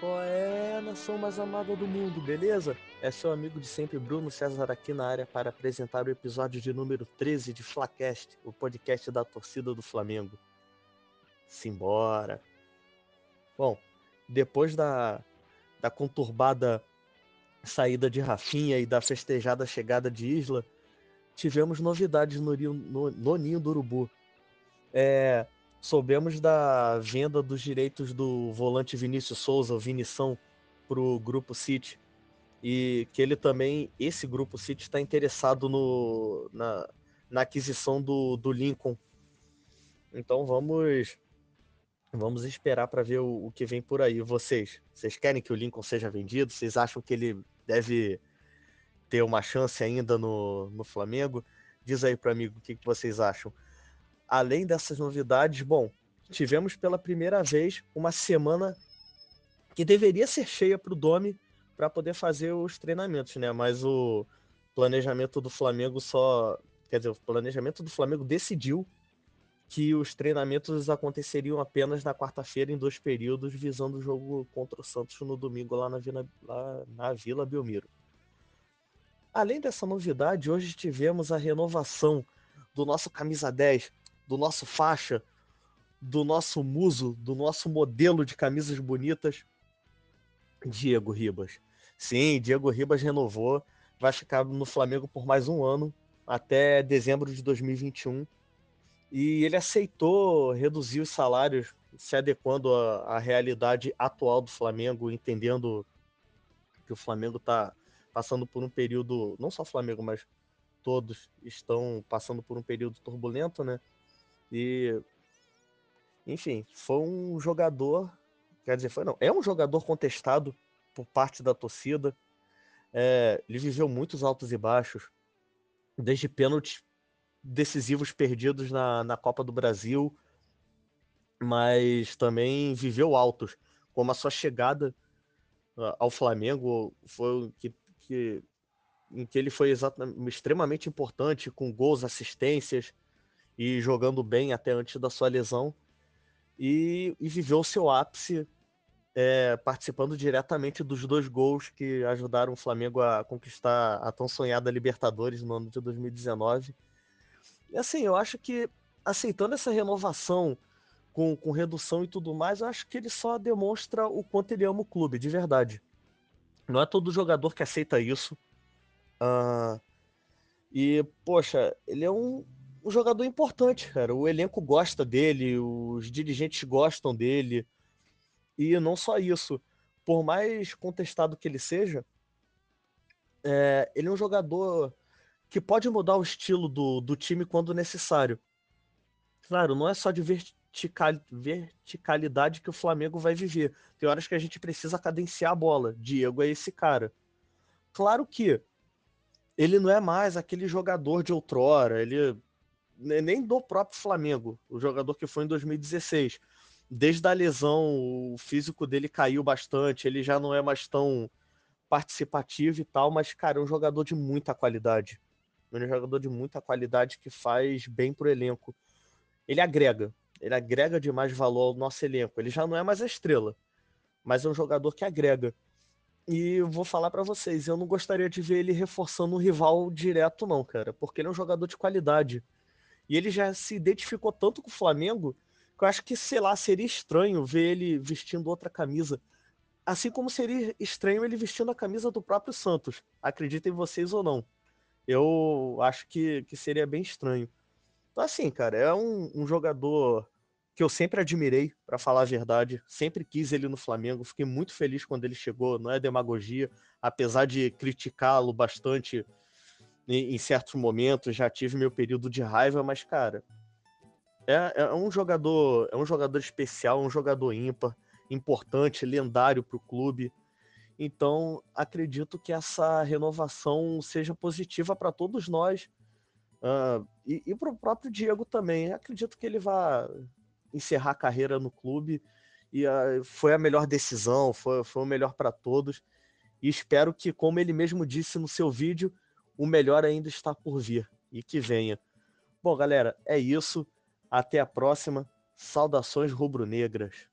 Qual é nação mais amada do mundo, beleza? É seu amigo de sempre, Bruno César, aqui na área para apresentar o episódio de número 13 de Flacast, o podcast da torcida do Flamengo. Simbora! Bom, depois da, da conturbada saída de Rafinha e da festejada chegada de Isla, tivemos novidades no, no, no Ninho do Urubu. É, soubemos da venda dos direitos do volante Vinícius Souza, o Vinição, para o Grupo City. E que ele também, esse Grupo City, está interessado no, na, na aquisição do, do Lincoln. Então vamos vamos esperar para ver o, o, que vem por aí. Vocês, vocês querem que o Lincoln seja vendido? Vocês acham que ele deve ter uma chance ainda no, no Flamengo? Diz aí para mim o que, que vocês acham além dessas novidades, bom, tivemos pela primeira vez uma semana que deveria ser cheia para o Domi para poder fazer os treinamentos, né? Mas o planejamento do Flamengo só. Quer dizer, o planejamento do Flamengo decidiu que os treinamentos aconteceriam apenas na quarta-feira, em dois períodos, visando o jogo contra o Santos no domingo lá na Vila, lá na Vila Belmiro. Além dessa novidade, hoje tivemos a renovação do nosso camisa 10, do nosso faixa, do nosso muso, do nosso modelo de camisas bonitas, Diego Ribas. Sim, Diego Ribas renovou, vai ficar no Flamengo por mais um ano, até dezembro de 2021. E ele aceitou reduzir os salários, se adequando à, à realidade atual do Flamengo, entendendo que o Flamengo está passando por um período, não só o Flamengo, mas todos estão passando por um período turbulento, né? E, enfim, foi um jogador, quer dizer, foi não, é um jogador contestado por parte da torcida. É, ele viveu muitos altos e baixos, desde pênaltis decisivos perdidos na, na Copa do Brasil, mas também viveu altos, como a sua chegada uh, ao Flamengo foi que, que em que ele foi exatamente, extremamente importante, com gols, assistências, e jogando bem até antes da sua lesão. E, e viveu seu ápice é, participando diretamente dos dois gols que ajudaram o Flamengo a conquistar a tão sonhada Libertadores no ano de 2019. E assim, eu acho que aceitando essa renovação com, com redução e tudo mais, eu acho que ele só demonstra o quanto ele ama o clube, de verdade. Não é todo jogador que aceita isso. Uh, e, poxa, ele é um, um jogador importante, cara. O elenco gosta dele, os dirigentes gostam dele. E não só isso. Por mais contestado que ele seja, é, ele é um jogador que pode mudar o estilo do, do time quando necessário. Claro, não é só de vertical, verticalidade que o Flamengo vai viver. Tem horas que a gente precisa cadenciar a bola. Diego é esse cara. Claro que ele não é mais aquele jogador de outrora. Ele nem do próprio Flamengo, o jogador que foi em 2016. Desde a lesão, o físico dele caiu bastante, ele já não é mais tão participativo e tal, mas, cara, é um jogador de muita qualidade. É um jogador de muita qualidade que faz bem pro elenco. Ele agrega, ele agrega demais valor ao nosso elenco. Ele já não é mais a estrela, mas é um jogador que agrega. E vou falar para vocês, eu não gostaria de ver ele reforçando um rival direto, não, cara, porque ele é um jogador de qualidade. E ele já se identificou tanto com o Flamengo que eu acho que, sei lá, seria estranho ver ele vestindo outra camisa. Assim como seria estranho ele vestindo a camisa do próprio Santos. Acreditem vocês ou não. Eu acho que, que seria bem estranho. Então, assim, cara, é um, um jogador que eu sempre admirei, para falar a verdade. Sempre quis ele no Flamengo. Fiquei muito feliz quando ele chegou. Não é demagogia, apesar de criticá-lo bastante em certos momentos, já tive meu período de raiva, mas, cara, é, é um jogador, é um jogador especial, um jogador ímpar, importante, lendário para o clube. Então, acredito que essa renovação seja positiva para todos nós uh, e, e para o próprio Diego também. Acredito que ele vai encerrar a carreira no clube e uh, foi a melhor decisão, foi, foi o melhor para todos. E espero que, como ele mesmo disse no seu vídeo, o melhor ainda está por vir e que venha. Bom, galera, é isso. Até a próxima. Saudações rubro-negras.